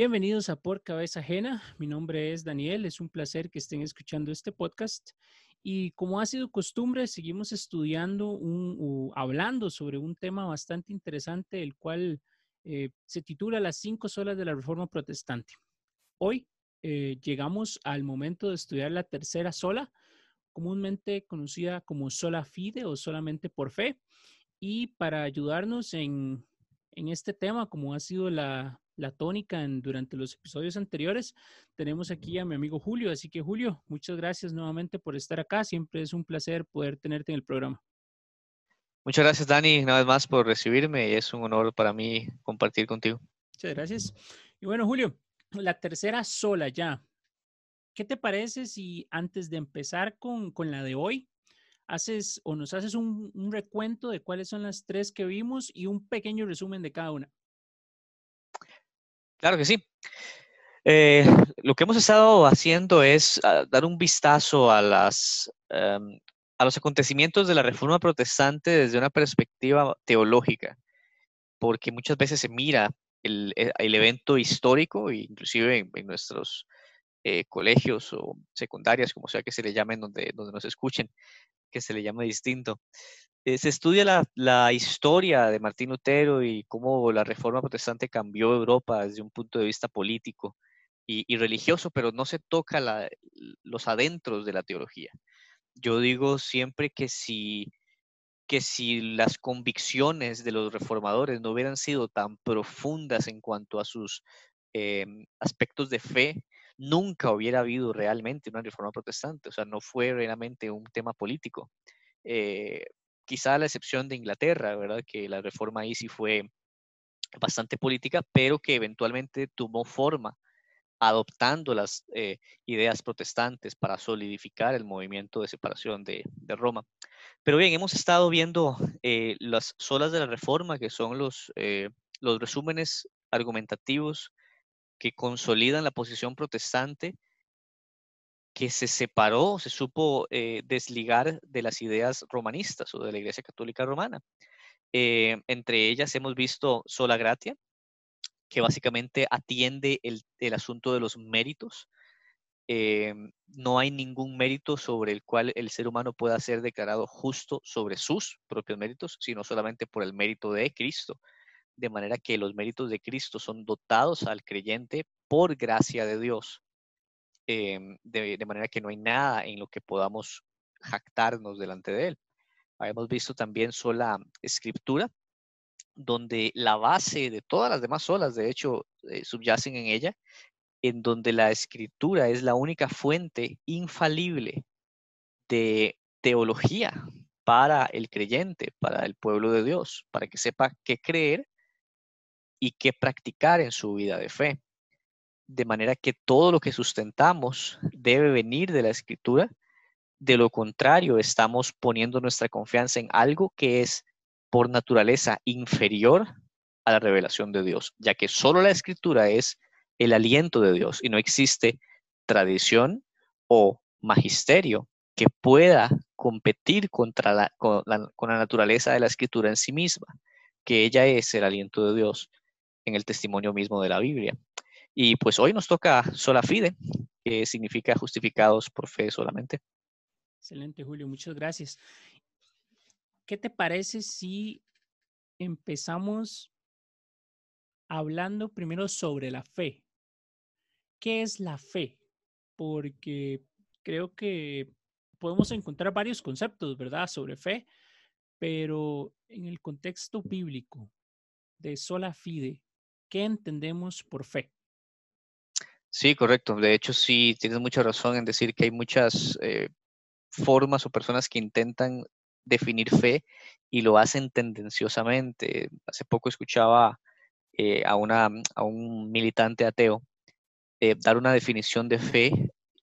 Bienvenidos a Por Cabeza Ajena. Mi nombre es Daniel. Es un placer que estén escuchando este podcast. Y como ha sido costumbre, seguimos estudiando, un, hablando sobre un tema bastante interesante, el cual eh, se titula Las cinco solas de la Reforma Protestante. Hoy eh, llegamos al momento de estudiar la tercera sola, comúnmente conocida como sola fide o solamente por fe. Y para ayudarnos en este tema, como ha sido la, la tónica en, durante los episodios anteriores, tenemos aquí a mi amigo Julio. Así que Julio, muchas gracias nuevamente por estar acá. Siempre es un placer poder tenerte en el programa. Muchas gracias, Dani, una vez más por recibirme. Es un honor para mí compartir contigo. Muchas gracias. Y bueno, Julio, la tercera sola ya. ¿Qué te parece si antes de empezar con, con la de hoy, haces o nos haces un, un, recuento de cuáles son las tres que vimos y un pequeño resumen de cada una? Claro que sí. Eh, lo que hemos estado haciendo es ah, dar un vistazo a, las, em, a los acontecimientos de la Reforma Protestante desde una perspectiva teológica, porque muchas veces se mira el, e, evento histórico, inclusive en, nuestros eh, colegios o secundarias, como sea que se le llamen, donde, donde nos escuchen, que se le llame distinto. Eh, se estudia la, historia de Martín Lutero y cómo la reforma protestante cambió Europa desde un punto de vista político y, religioso, pero no se toca los adentros de la teología. Yo digo siempre que si, que si las convicciones de los reformadores no hubieran sido tan profundas en cuanto a sus em, aspectos de fe, nunca hubiera habido realmente una reforma protestante, o sea, no fue realmente un tema político. Eh, quizá a la excepción de Inglaterra, ¿verdad? Que la reforma ahí sí fue bastante política, pero que eventualmente tomó forma adoptando las eh, ideas protestantes para solidificar el movimiento de separación de, Roma. Pero bien, hemos estado viendo eh, las solas de la reforma, que son los, eh, los resúmenes argumentativos que consolidan la posición protestante que se separó, se supo eh, desligar de las ideas romanistas o de la Iglesia Católica Romana. Eh, entre ellas hemos visto Sola Gratia, que básicamente atiende el, asunto de los méritos. Eh, no hay ningún mérito sobre el cual el ser humano pueda ser declarado justo sobre sus propios méritos, sino solamente por el mérito de Cristo. De manera que los méritos de Cristo son dotados al creyente por gracia de Dios Em, de, manera que no hay nada en lo que podamos jactarnos delante de él. Habíamos visto también sola escritura, donde la base de todas las demás solas, de hecho, eh, subyacen en ella, en donde la escritura es la única fuente infalible de teología para el creyente, para el pueblo de Dios, para que sepa qué creer y qué practicar en su vida de fe de manera que todo lo que sustentamos debe venir de la escritura. De lo contrario, estamos poniendo nuestra confianza en algo que es por naturaleza inferior a la revelación de Dios, ya que solo la escritura es el aliento de Dios y no existe tradición o magisterio que pueda competir contra la, con, la, con la naturaleza de la escritura en sí misma, que ella es el aliento de Dios en el testimonio mismo de la Biblia. Y pues hoy nos toca sola fide, que significa justificados por fe solamente. Excelente, Julio, muchas gracias. ¿Qué te parece si empezamos hablando primero sobre la fe? ¿Qué es la fe? Porque creo que podemos encontrar varios conceptos, ¿verdad?, sobre fe, pero en el contexto bíblico de sola fide, ¿qué entendemos por fe? Sí, correcto. De hecho, sí, tienes mucha razón en decir que hay muchas eh, formas o personas que intentan definir fe y lo hacen tendenciosamente. Hace poco escuchaba eh, a, una, a un militante ateo eh, dar una definición de fe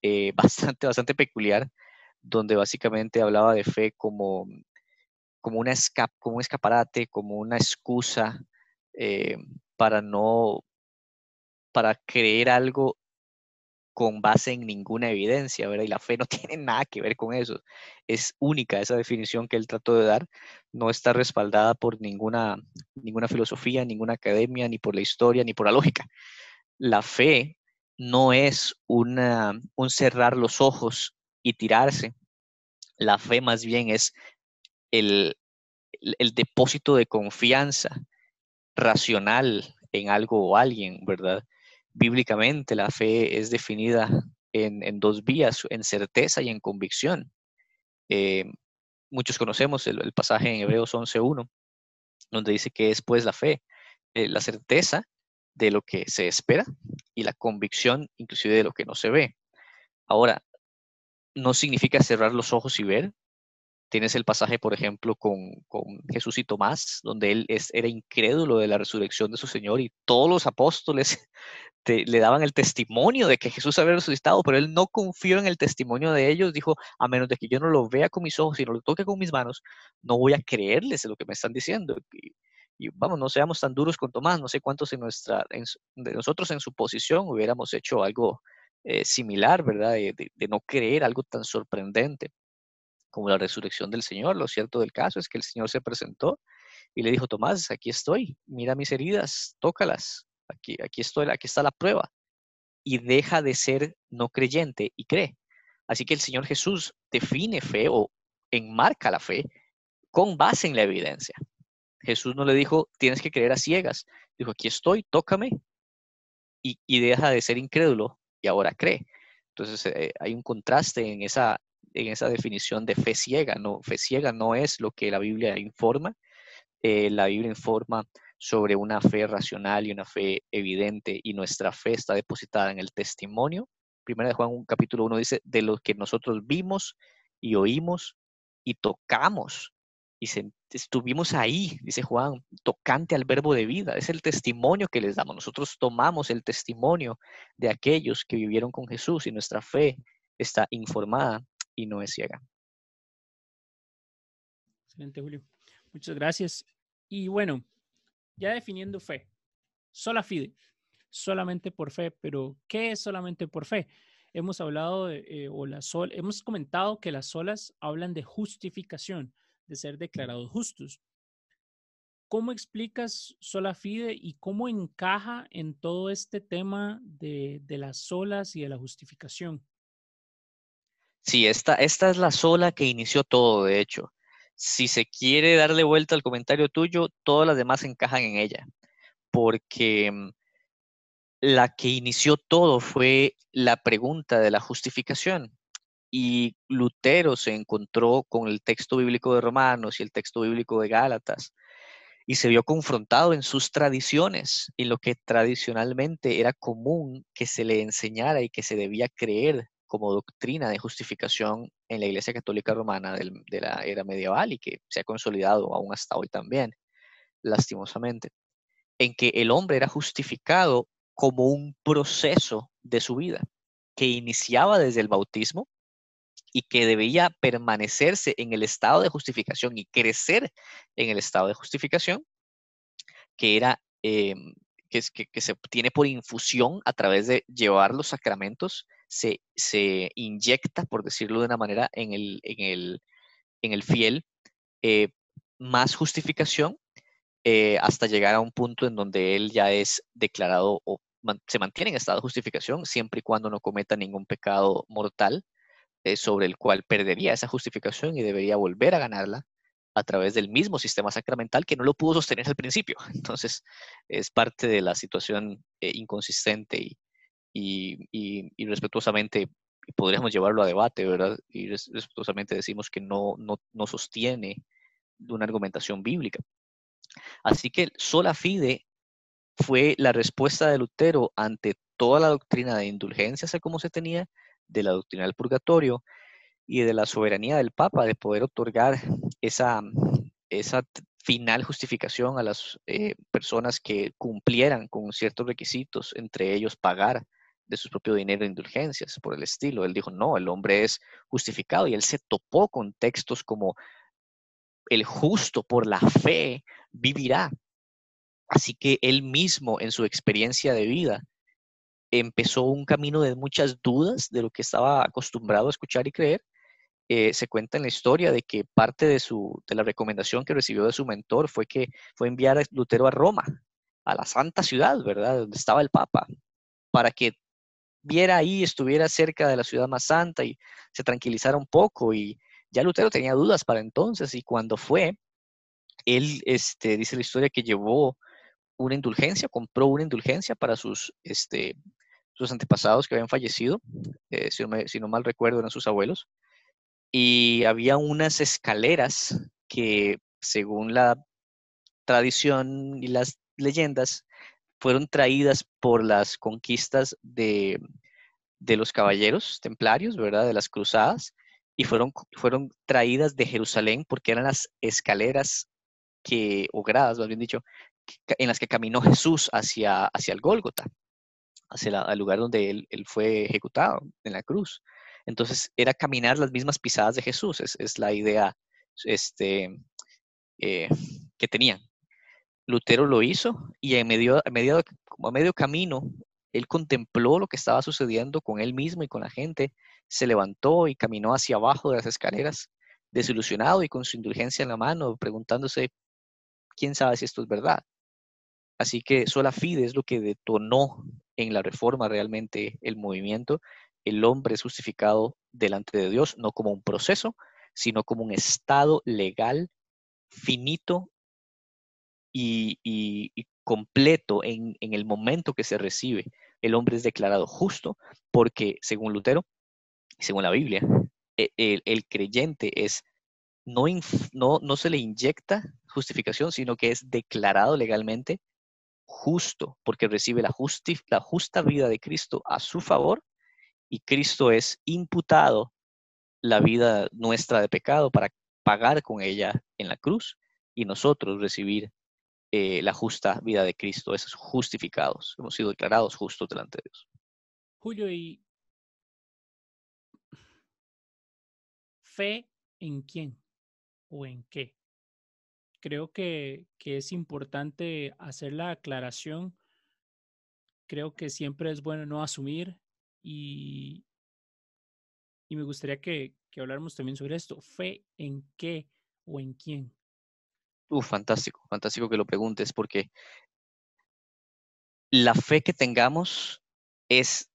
bastante, bastante peculiar, donde básicamente hablaba de fe como, como, una como un escaparate, como una excusa para no para creer algo con base en ninguna evidencia, ¿verdad? Y la fe no tiene nada que ver con eso. Es única esa definición que él trató de dar. No está respaldada por ninguna, ninguna filosofía, ninguna academia, ni por la historia, ni por la lógica. la fe no es un cerrar los ojos y tirarse. La fe más bien es el depósito de confianza racional en algo o alguien, ¿verdad? Bíblicamente la fe es definida en, dos vías, en certeza y en convicción. Eh, muchos conocemos el, pasaje en Hebreos 11.1, donde dice que es pues la fe, eh, la certeza de lo que se espera y la convicción inclusive de lo que no se ve. Ahora, no significa cerrar los ojos y ver. Tienes el pasaje, por ejemplo, con, Jesús y Tomás, donde él era incrédulo de la resurrección de su Señor y todos los apóstoles le daban el testimonio de que Jesús había resucitado, pero él no confió en el testimonio de ellos. Dijo, a menos de que yo no lo vea con mis ojos y no lo toque con mis manos, no voy a creerles lo que me están diciendo. Y, vamos, no seamos tan duros con Tomás. No sé cuántos en de nosotros en su posición hubiéramos hecho algo eh, similar, ¿verdad? De no creer algo tan sorprendente como la resurrección del Señor. Lo cierto del caso es que el Señor se presentó y le dijo, Tomás, aquí estoy, mira mis heridas, tócalas, aquí, aquí, estoy, aquí está la prueba. Y deja de ser no creyente y cree. Así que el Señor Jesús define fe o enmarca la fe con base en la evidencia. Jesús no le dijo, tienes que creer a ciegas. Dijo, aquí estoy, tócame. Y, y deja de ser incrédulo y ahora cree. Entonces eh, hay un contraste en esa, en esa definición de fe ciega. No, fe ciega no es lo que la Biblia informa. Eh, la Biblia informa sobre una fe racional y una fe evidente y nuestra fe está depositada en el testimonio. Primera de Juan capítulo 1 dice, de lo que nosotros vimos y oímos y tocamos y estuvimos ahí, dice Juan, tocante al verbo de vida. Es el testimonio que les damos. Nosotros tomamos el testimonio de aquellos que vivieron con Jesús y nuestra fe está informada y no es ciega. Excelente, Julio. Muchas gracias. Y bueno, ya definiendo fe, sola fide, solamente por fe, pero ¿qué es solamente por fe? Hemos hablado eh, o la sol, hemos comentado que las solas hablan de justificación, de ser declarados justos. ¿Cómo explicas sola fide y cómo encaja en todo este tema de, las solas y de la justificación? Sí, esta, esta es la sola que inició todo, de hecho si se quiere darle vuelta al comentario tuyo, todas las demás encajan en ella, porque mm, la que inició todo fue la pregunta de la justificación. Y Lutero se encontró con el texto bíblico de Romanos y el texto bíblico de Gálatas y se vio confrontado en sus tradiciones, en lo que tradicionalmente era común que se le enseñara y que se debía creer como doctrina de justificación en la Iglesia Católica Romana de la era medieval y que se ha consolidado aún hasta hoy también, lastimosamente, en que el hombre era justificado como un proceso de su vida que iniciaba desde el bautismo y que debía permanecerse en el estado de justificación y crecer en el estado de justificación, que era que, que, se obtiene por infusión a través de llevar los sacramentos se, se inyecta, por decirlo de una manera, en el, en el, en el fiel eh, más justificación eh, hasta llegar a un punto en donde él ya es declarado o se mantiene en estado de justificación siempre y cuando no cometa ningún pecado mortal eh, sobre el cual perdería esa justificación y debería volver a ganarla a través del mismo sistema sacramental que no lo pudo sostener al principio. Entonces, es parte de la situación inconsistente y, y, respetuosamente podríamos llevarlo a debate, ¿verdad? Y respetuosamente decimos que no, no, no sostiene una argumentación bíblica. Así que sola fide fue la respuesta de Lutero ante toda la doctrina de indulgencias, como se tenía, de la doctrina del purgatorio y de la soberanía del Papa de poder otorgar esa, esa final justificación a las eh, personas que cumplieran con ciertos requisitos, entre ellos pagar de su propio dinero de indulgencias, por el estilo. Él dijo, no, el hombre es justificado y él se topó con textos como el justo por la fe vivirá. Así que él mismo en su experiencia de vida empezó un camino de muchas dudas de lo que estaba acostumbrado a escuchar y creer. Eh, se cuenta en la historia de que parte de, su, de la recomendación que recibió de su mentor fue que fue enviar a Lutero a Roma, a la santa ciudad, ¿verdad? Donde estaba el Papa, para que viera ahí, estuviera cerca de la ciudad más santa y se tranquilizara un poco. Y ya Lutero tenía dudas para entonces y cuando fue, él este, dice la historia que llevó una indulgencia, compró una indulgencia para sus, este, sus antepasados que habían fallecido, eh, si, no si no mal recuerdo eran sus abuelos, y había unas escaleras que según la tradición y las leyendas fueron traídas por las conquistas de, de los caballeros templarios, ¿verdad? De las cruzadas, y fueron, fueron traídas de Jerusalén porque eran las escaleras que, o gradas, más bien dicho, en las que caminó Jesús hacia, hacia el Gólgota, hacia el lugar donde él, fue ejecutado, en la cruz. Entonces, era caminar las mismas pisadas de Jesús, es, la idea este, eh, que tenían. Lutero lo hizo y en medio, a, medio, como a medio camino, él contempló lo que estaba sucediendo con él mismo y con la gente, se levantó y caminó hacia abajo de las escaleras, desilusionado y con su indulgencia en la mano, preguntándose, ¿quién sabe si esto es verdad? Así que sola fide es lo que detonó en la reforma realmente el movimiento. El hombre es justificado delante de Dios no como un proceso, sino como un estado legal finito y, completo en, el momento que se recibe. El hombre es declarado justo porque, según Lutero, según la Biblia, e, el, creyente es no, no, no se le inyecta justificación, sino que es declarado legalmente justo porque recibe la, la justa vida de Cristo a su favor y Cristo es imputado la vida nuestra de pecado para pagar con ella en la cruz y nosotros recibir eh, la justa vida de Cristo, esos justificados, hemos sido declarados justos delante de Dios. Julio, ¿y fe en quién o en qué? Creo que, que es importante hacer la aclaración. Creo que siempre es bueno no asumir y, y me gustaría que, que habláramos también sobre esto. ¿Fe en qué o en quién? Uh, fantástico, fantástico que lo preguntes porque la fe que tengamos es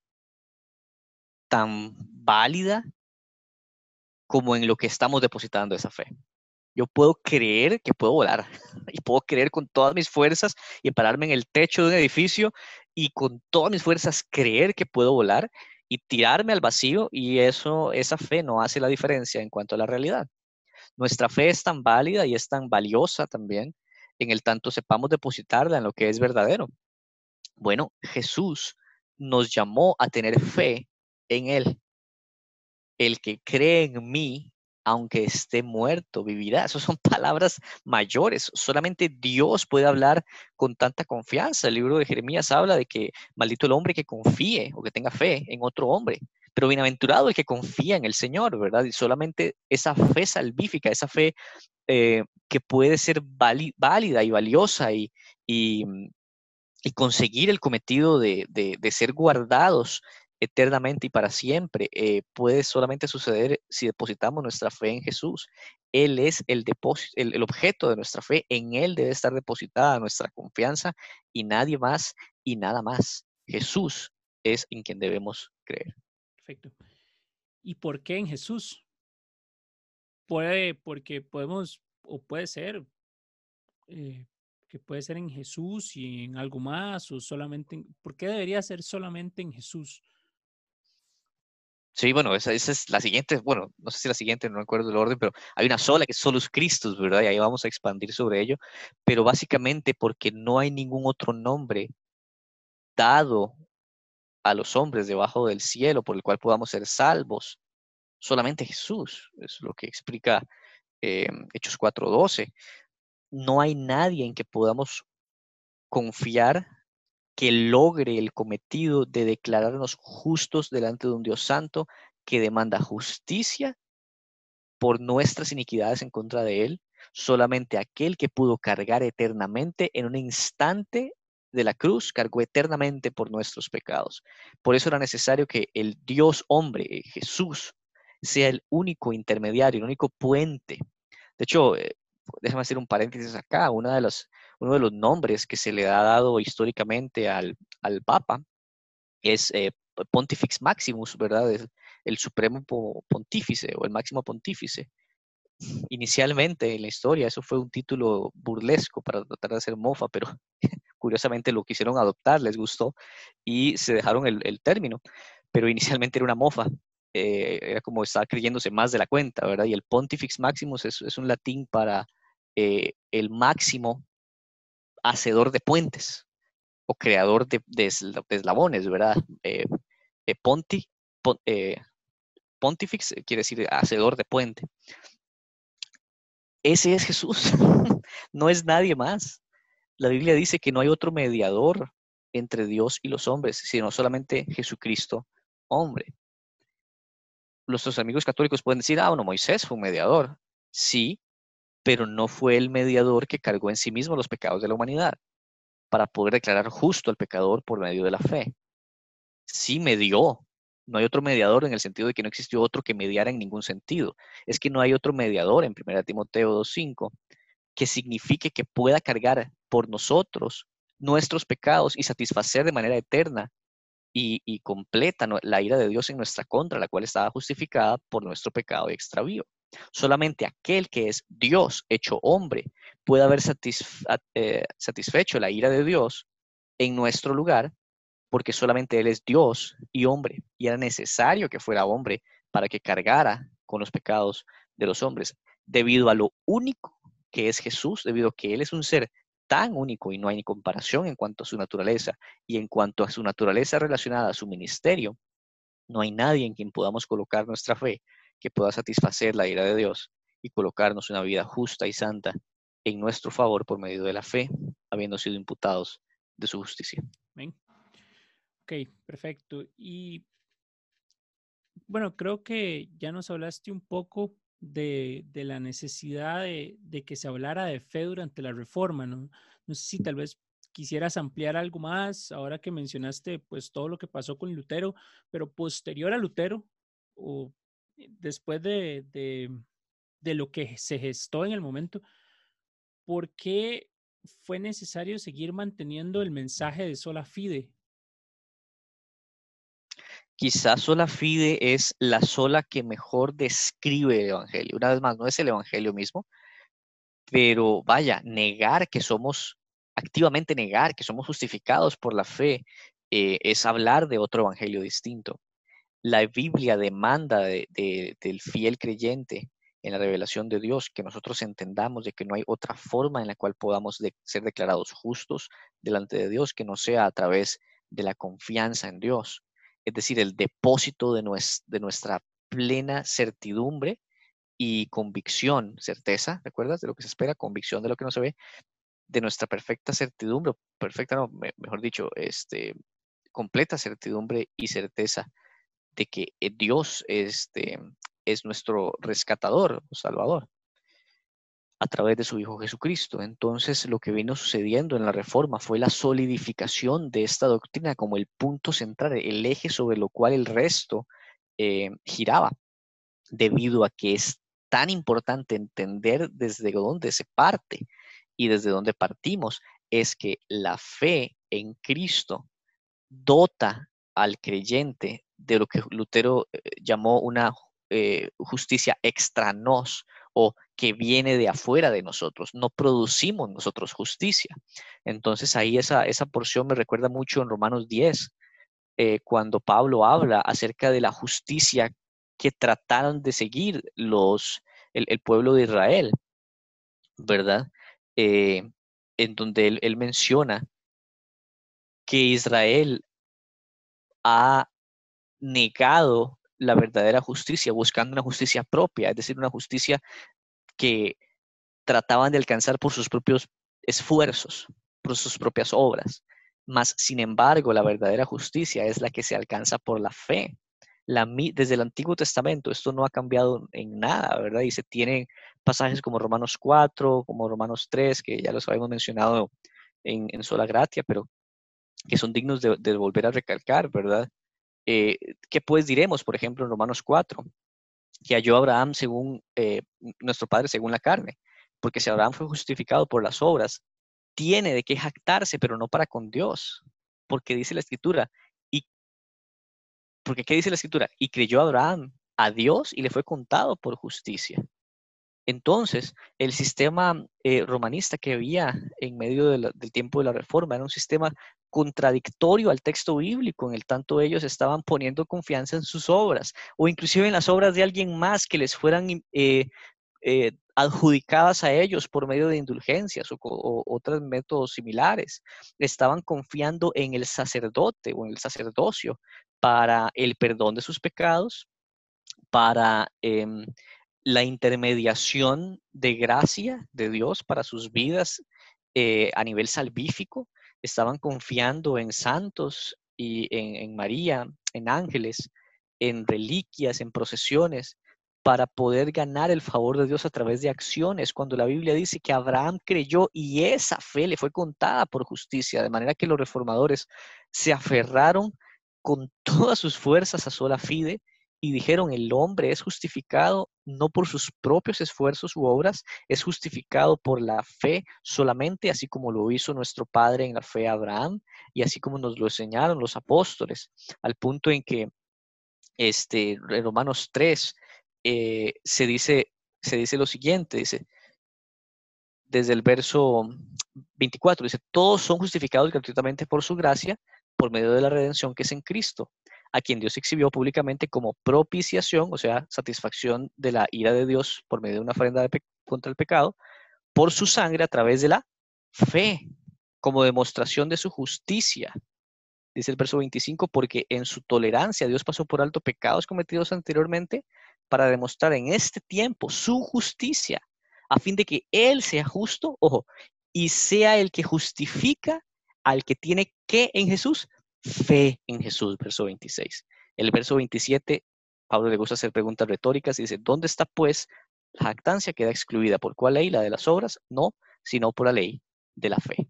tan válida como en lo que estamos depositando esa fe. Yo puedo creer que puedo volar y puedo creer con todas mis fuerzas y pararme en el techo de un edificio y con todas mis fuerzas creer que puedo volar y tirarme al vacío y eso esa fe no hace la diferencia en cuanto a la realidad. Nuestra fe es tan válida y es tan valiosa también en el tanto sepamos depositarla en lo que es verdadero. Bueno, Jesús nos llamó a tener fe en Él. El que cree en mí, aunque esté muerto, vivirá. Esas son palabras mayores. Solamente Dios puede hablar con tanta confianza. El libro de Jeremías habla de que maldito el hombre que confíe o que tenga fe en otro hombre. Pero bienaventurado el que confía en el Señor, ¿verdad? Y solamente esa fe salvífica, esa fe eh, que puede ser válida y valiosa y, y, conseguir el cometido de, ser guardados eternamente y para siempre, eh, puede solamente suceder si depositamos nuestra fe en Jesús. Él es el, el, objeto de nuestra fe, en Él debe estar depositada nuestra confianza y nadie más y nada más. Jesús es en quien debemos creer. Perfecto. ¿Y por qué en Jesús? Puede, porque podemos, o puede ser, eh, que puede ser en Jesús y en algo más, o solamente, ¿por qué debería ser solamente en Jesús? Sí, bueno, esa, esa, es la siguiente, bueno, no sé si la siguiente, no recuerdo el orden, pero hay una sola que es Solus Christus, ¿verdad? Y ahí vamos a expandir sobre ello, pero básicamente porque no hay ningún otro nombre dado a los hombres debajo del cielo por el cual podamos ser salvos. Solamente Jesús, es lo que explica eh, Hechos 4:12. No hay nadie en que podamos confiar que logre el cometido de declararnos justos delante de un Dios santo que demanda justicia por nuestras iniquidades en contra de Él. Solamente aquel que pudo cargar eternamente en un instante de la cruz cargó eternamente por nuestros pecados. Por eso era necesario que el Dios hombre, eh, Jesús, sea el único intermediario, el único puente. De hecho, eh, déjame hacer un paréntesis acá, una de las, uno de los nombres que se le ha dado históricamente al, al Papa es eh, Pontifex Maximus, ¿verdad? el supremo pontífice o el máximo pontífice. Inicialmente en la historia eso fue un título burlesco para tratar de hacer mofa, pero curiosamente lo quisieron adoptar, les gustó y se dejaron el, término, pero inicialmente era una mofa. Eh, era como estaba creyéndose más de la cuenta, ¿verdad? Y el Pontifex Maximus es, un latín para eh, el máximo hacedor de puentes o creador de, eslabones, ¿verdad? Eh, ponti, pontifex quiere decir hacedor de puente. Ese es Jesús, no es nadie más. La Biblia dice que no hay otro mediador entre Dios y los hombres, sino solamente Jesucristo, hombre. Nuestros amigos católicos pueden decir, ah, bueno, Moisés fue un mediador. Sí, pero no fue el mediador que cargó en sí mismo los pecados de la humanidad para poder declarar justo al pecador por medio de la fe. Sí medió, no hay otro mediador en el sentido de que no existió otro que mediara en ningún sentido. Es que no hay otro mediador en 1 Timoteo 2.5 que signifique que pueda cargar por nosotros nuestros pecados y satisfacer de manera eterna y, completa la ira de Dios en nuestra contra, la cual estaba justificada por nuestro pecado y extravío. Solamente aquel que es Dios hecho hombre puede haber eh, satisfecho la ira de Dios en nuestro lugar porque solamente Él es Dios y hombre, y era necesario que fuera hombre para que cargara con los pecados de los hombres, debido a lo único que es Jesús, debido a que Él es un ser tan único y no hay ni comparación en cuanto a su naturaleza y en cuanto a su naturaleza relacionada a su ministerio, no hay nadie en quien podamos colocar nuestra fe que pueda satisfacer la ira de Dios y colocarnos una vida justa y santa en nuestro favor por medio de la fe, habiendo sido imputados de su justicia. Amén. Ok, perfecto. Y bueno, creo que ya nos hablaste un poco de, la necesidad de, que se hablara de fe durante la reforma, ¿no? No sé si tal vez quisieras ampliar algo más ahora que mencionaste pues todo lo que pasó con Lutero, pero posterior a Lutero o después de, de lo que se gestó en el momento, ¿por qué fue necesario seguir manteniendo el mensaje de sola fide quizás sola fide es la sola que mejor describe el Evangelio. Una vez más, no es el Evangelio mismo, pero vaya, negar que somos, activamente negar que somos justificados por la fe, eh, es hablar de otro Evangelio distinto. La Biblia demanda del fiel creyente en la revelación de Dios que nosotros entendamos de que no hay otra forma en la cual podamos ser declarados justos delante de Dios que no sea a través de la confianza en Dios es decir, el depósito de, nuestra plena certidumbre y convicción, certeza, ¿recuerdas? De lo que se espera, convicción de lo que no se ve, de nuestra perfecta certidumbre, perfecta, no, mejor dicho, este, completa certidumbre y certeza de que eh, Dios este, es nuestro rescatador, salvador a través de su Hijo Jesucristo. Entonces, lo que vino sucediendo en la Reforma fue la solidificación de esta doctrina como el punto central, el eje sobre lo cual el resto eh, giraba, debido a que es tan importante entender desde dónde se parte y desde dónde partimos, es que la fe en Cristo dota al creyente de lo que Lutero eh, llamó una eh, justicia extra nos o que viene de afuera de nosotros. No producimos nosotros justicia. Entonces ahí esa, esa porción me recuerda mucho en Romanos 10, eh, cuando Pablo habla acerca de la justicia que trataron de seguir los, el, pueblo de Israel, ¿verdad? Eh, en donde él, él menciona que Israel ha negado la verdadera justicia, buscando una justicia propia, es decir, una justicia que trataban de alcanzar por sus propios esfuerzos, por sus propias obras. Mas, sin embargo, la verdadera justicia es la que se alcanza por la fe. La, desde el Antiguo Testamento esto no ha cambiado en nada, ¿verdad? Y se tienen pasajes como Romanos 4, como Romanos 3, que ya los habíamos mencionado en, en Sola Gratia, pero que son dignos de, volver a recalcar, ¿verdad? Eh, ¿Qué pues diremos, por ejemplo, en Romanos 4? Que halló Abraham según eh, nuestro Padre, según la carne. Porque si Abraham fue justificado por las obras, tiene de qué jactarse, pero no para con Dios. Porque dice la Escritura, y porque ¿qué dice la escritura? Y creyó Abraham a Dios y le fue contado por justicia. Entonces, el sistema eh, romanista que había en medio del tiempo de la reforma era un sistema contradictorio al texto bíblico, en el tanto ellos estaban poniendo confianza en sus obras o inclusive en las obras de alguien más que les fueran eh, eh, adjudicadas a ellos por medio de indulgencias o, otros métodos similares. Estaban confiando en el sacerdote o en el sacerdocio para el perdón de sus pecados, para em, la intermediación de gracia de Dios para sus vidas eh, a nivel salvífico. Estaban confiando en santos y en María, en ángeles, en reliquias, en procesiones, para poder ganar el favor de Dios a través de acciones, cuando la Biblia dice que Abraham creyó y esa fe le fue contada por justicia, de manera que los reformadores se aferraron con todas sus fuerzas a sola fide y dijeron, el hombre es justificado no por sus propios esfuerzos u obras, es justificado por la fe solamente, así como lo hizo nuestro Padre en la fe Abraham y así como nos lo enseñaron los apóstoles, al punto en que este, en Romanos 3 eh, se, dice, se dice lo siguiente, dice, desde el verso 24, dice, todos son justificados gratuitamente por su gracia, por medio de la redención que es en Cristo, a quien Dios exhibió públicamente como propiciación, o sea, satisfacción de la ira de Dios por medio de una ofrenda contra el pecado, por su sangre a través de la fe, como demostración de su justicia. Dice el verso 25, porque en su tolerancia Dios pasó por alto pecados cometidos anteriormente para demostrar en este tiempo su justicia, a fin de que Él sea justo, ojo, y sea el que justifica al que tiene que en Jesús, fe en Jesús, verso 26. El verso 27, Pablo le gusta hacer preguntas retóricas y dice, ¿dónde está pues la jactancia? Queda excluida. ¿Por cuál ley? ¿La de las obras? No, sino por la ley de la fe.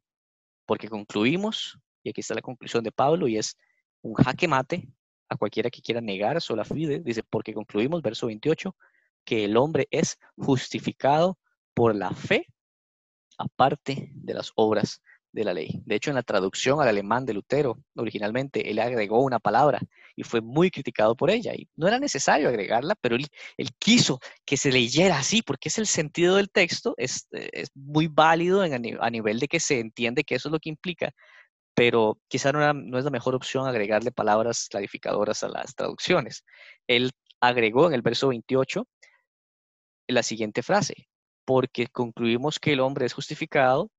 Porque concluimos, y aquí está la conclusión de Pablo, y es un jaque mate a cualquiera que quiera negar sola fide, dice, porque concluimos, verso 28, que el hombre es justificado por la fe aparte de las obras de la ley. De hecho, en la traducción al alemán de Lutero, originalmente, él agregó una palabra y fue muy criticado por ella. Y no era necesario agregarla, pero él, quiso que se leyera así, porque es el sentido del texto, es, es muy válido a nivel de que se entiende que eso es lo que implica, pero quizá no, es la mejor opción agregarle palabras clarificadoras a las traducciones. Él agregó en el verso 28 la siguiente frase, porque concluimos que el hombre es justificado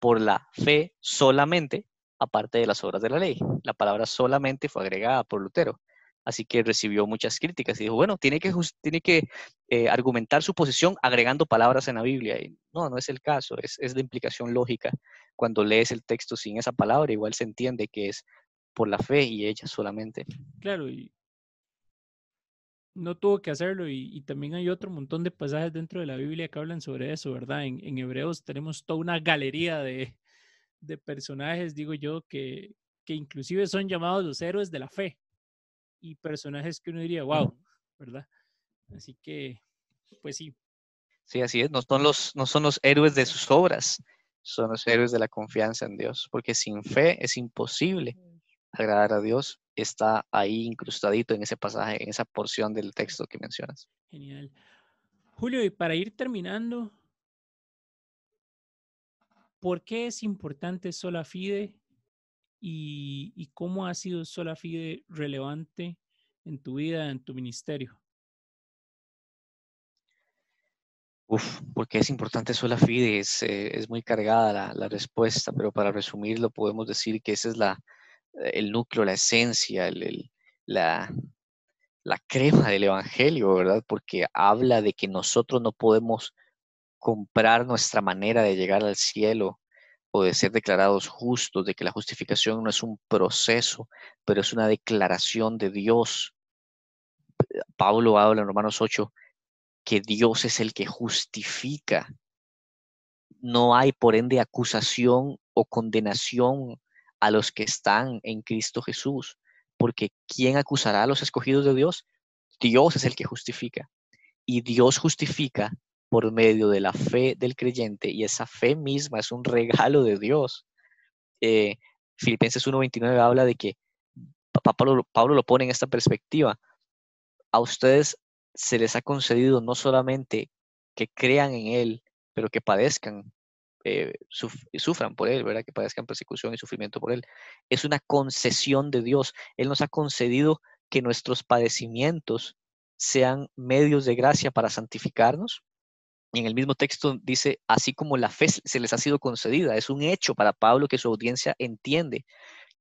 por la fe solamente, aparte de las obras de la ley. La palabra solamente fue agregada por Lutero. Así que recibió muchas críticas y dijo, bueno, tiene que, tiene que eh, argumentar su posición agregando palabras en la Biblia. Y no, no es el caso, es, es la implicación lógica. Cuando lees el texto sin esa palabra, igual se entiende que es por la fe y ella solamente. Claro, y no tuvo que hacerlo y, también hay otro montón de pasajes dentro de la Biblia que hablan sobre eso, ¿verdad? En, en Hebreos tenemos toda una galería de, de personajes, digo yo, que, que inclusive son llamados los héroes de la fe y personajes que uno diría, wow, ¿verdad? Así que, pues sí. Sí, así es, no son los, no son los héroes de sus obras, son los héroes de la confianza en Dios, porque sin fe es imposible agradar a Dios, está ahí incrustadito en ese pasaje, en esa porción del texto que mencionas. Genial. Julio, y para ir terminando, ¿por qué es importante sola fide y, cómo ha sido sola fide relevante en tu vida, en tu ministerio? Uf, porque es importante sola fide, es, eh, es muy cargada la, respuesta, pero para resumirlo podemos decir que ese es la, el núcleo, la esencia, el, la, la crema del Evangelio, ¿verdad? Porque habla de que nosotros no podemos comprar nuestra manera de llegar al cielo o de ser declarados justos, de que la justificación no es un proceso, pero es una declaración de Dios. Pablo habla en Romanos 8 que Dios es el que justifica. No hay, por ende, acusación o condenación a los que están en Cristo Jesús, porque ¿quién acusará a los escogidos de Dios? Dios es el que justifica. Y Dios justifica por medio de la fe del creyente y esa fe misma es un regalo de Dios. Eh, Filipenses 1.29 habla de que Pablo, Pablo lo pone en esta perspectiva. A ustedes se les ha concedido no solamente que crean en Él, pero que padezcan, eh, sufran por Él, ¿verdad? Que padezcan persecución y sufrimiento por Él. Es una concesión de Dios. Él nos ha concedido que nuestros padecimientos sean medios de gracia para santificarnos. Y en el mismo texto dice, así como la fe se les ha sido concedida, es un hecho para Pablo que su audiencia entiende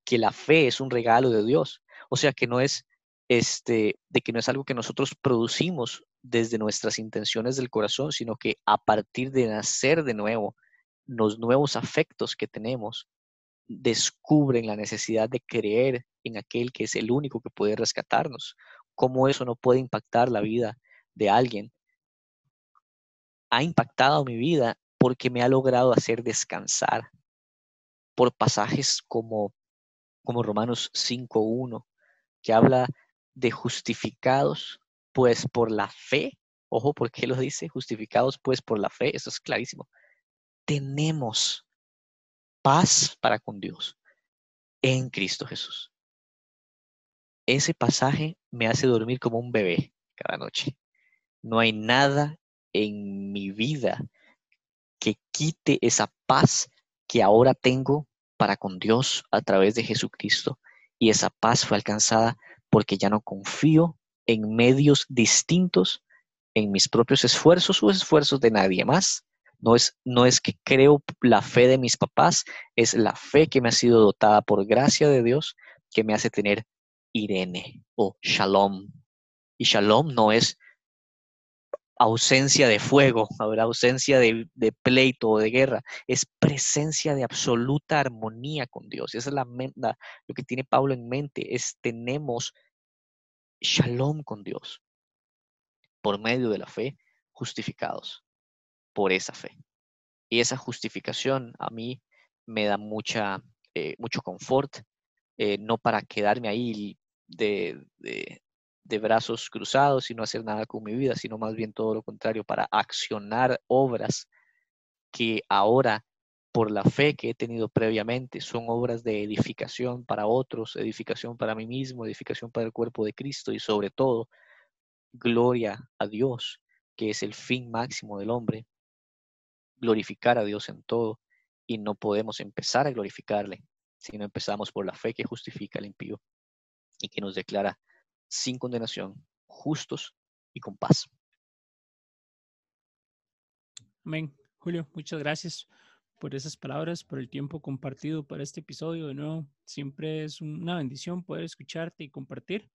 que la fe es un regalo de Dios. O sea, que no es este, de que no es algo que nosotros producimos desde nuestras intenciones del corazón, sino que a partir de nacer de nuevo, los nuevos afectos que tenemos descubren la necesidad de creer en aquel que es el único que puede rescatarnos. ¿Cómo eso no puede impactar la vida de alguien? Ha impactado mi vida porque me ha logrado hacer descansar por pasajes como, como Romanos 5.1, que habla de justificados pues por la fe. Ojo, ¿por qué lo dice? Justificados pues por la fe. Eso es clarísimo. Tenemos paz para con Dios en Cristo Jesús. Ese pasaje me hace dormir como un bebé cada noche. No hay nada en mi vida que quite esa paz que ahora tengo para con Dios a través de Jesucristo. Y esa paz fue alcanzada porque ya no confío en medios distintos, en mis propios esfuerzos o esfuerzos de nadie más. No es, no es que creo la fe de mis papás, es la fe que me ha sido dotada por gracia de Dios que me hace tener Irene o Shalom. Y Shalom no es ausencia de fuego, ausencia de, de, pleito o de guerra, es presencia de absoluta armonía con Dios. Esa es la, lo que tiene Pablo en mente, es tenemos shalom con Dios por medio de la fe, justificados por esa fe. Y esa justificación a mí me da mucha, eh, mucho confort, eh, no para quedarme ahí de, de, de, brazos cruzados y no hacer nada con mi vida, sino más bien todo lo contrario, para accionar obras que ahora por la fe que he tenido previamente. Son obras de edificación para otros, edificación para mí mismo, edificación para el cuerpo de Cristo y sobre todo, gloria a Dios, que es el fin máximo del hombre. Glorificar a Dios en todo y no podemos empezar a glorificarle si no empezamos por la fe que justifica al impío y que nos declara sin condenación, justos y con paz. Amén. Julio, muchas gracias por esas palabras, por el tiempo compartido para este episodio. De nuevo, siempre es una bendición poder escucharte y compartir.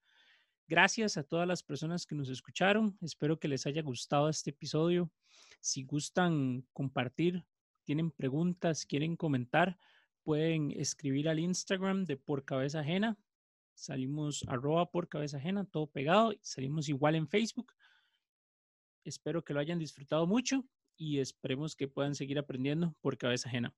Gracias a todas las personas que nos escucharon. Espero que les haya gustado este episodio. Si gustan compartir, tienen preguntas, quieren comentar, pueden escribir al Instagram de Por Cabeza Ajena. Salimos arroba por cabeza ajena, todo pegado. Salimos igual en Facebook. Espero que lo hayan disfrutado mucho y esperemos que puedan seguir aprendiendo por cabeza ajena.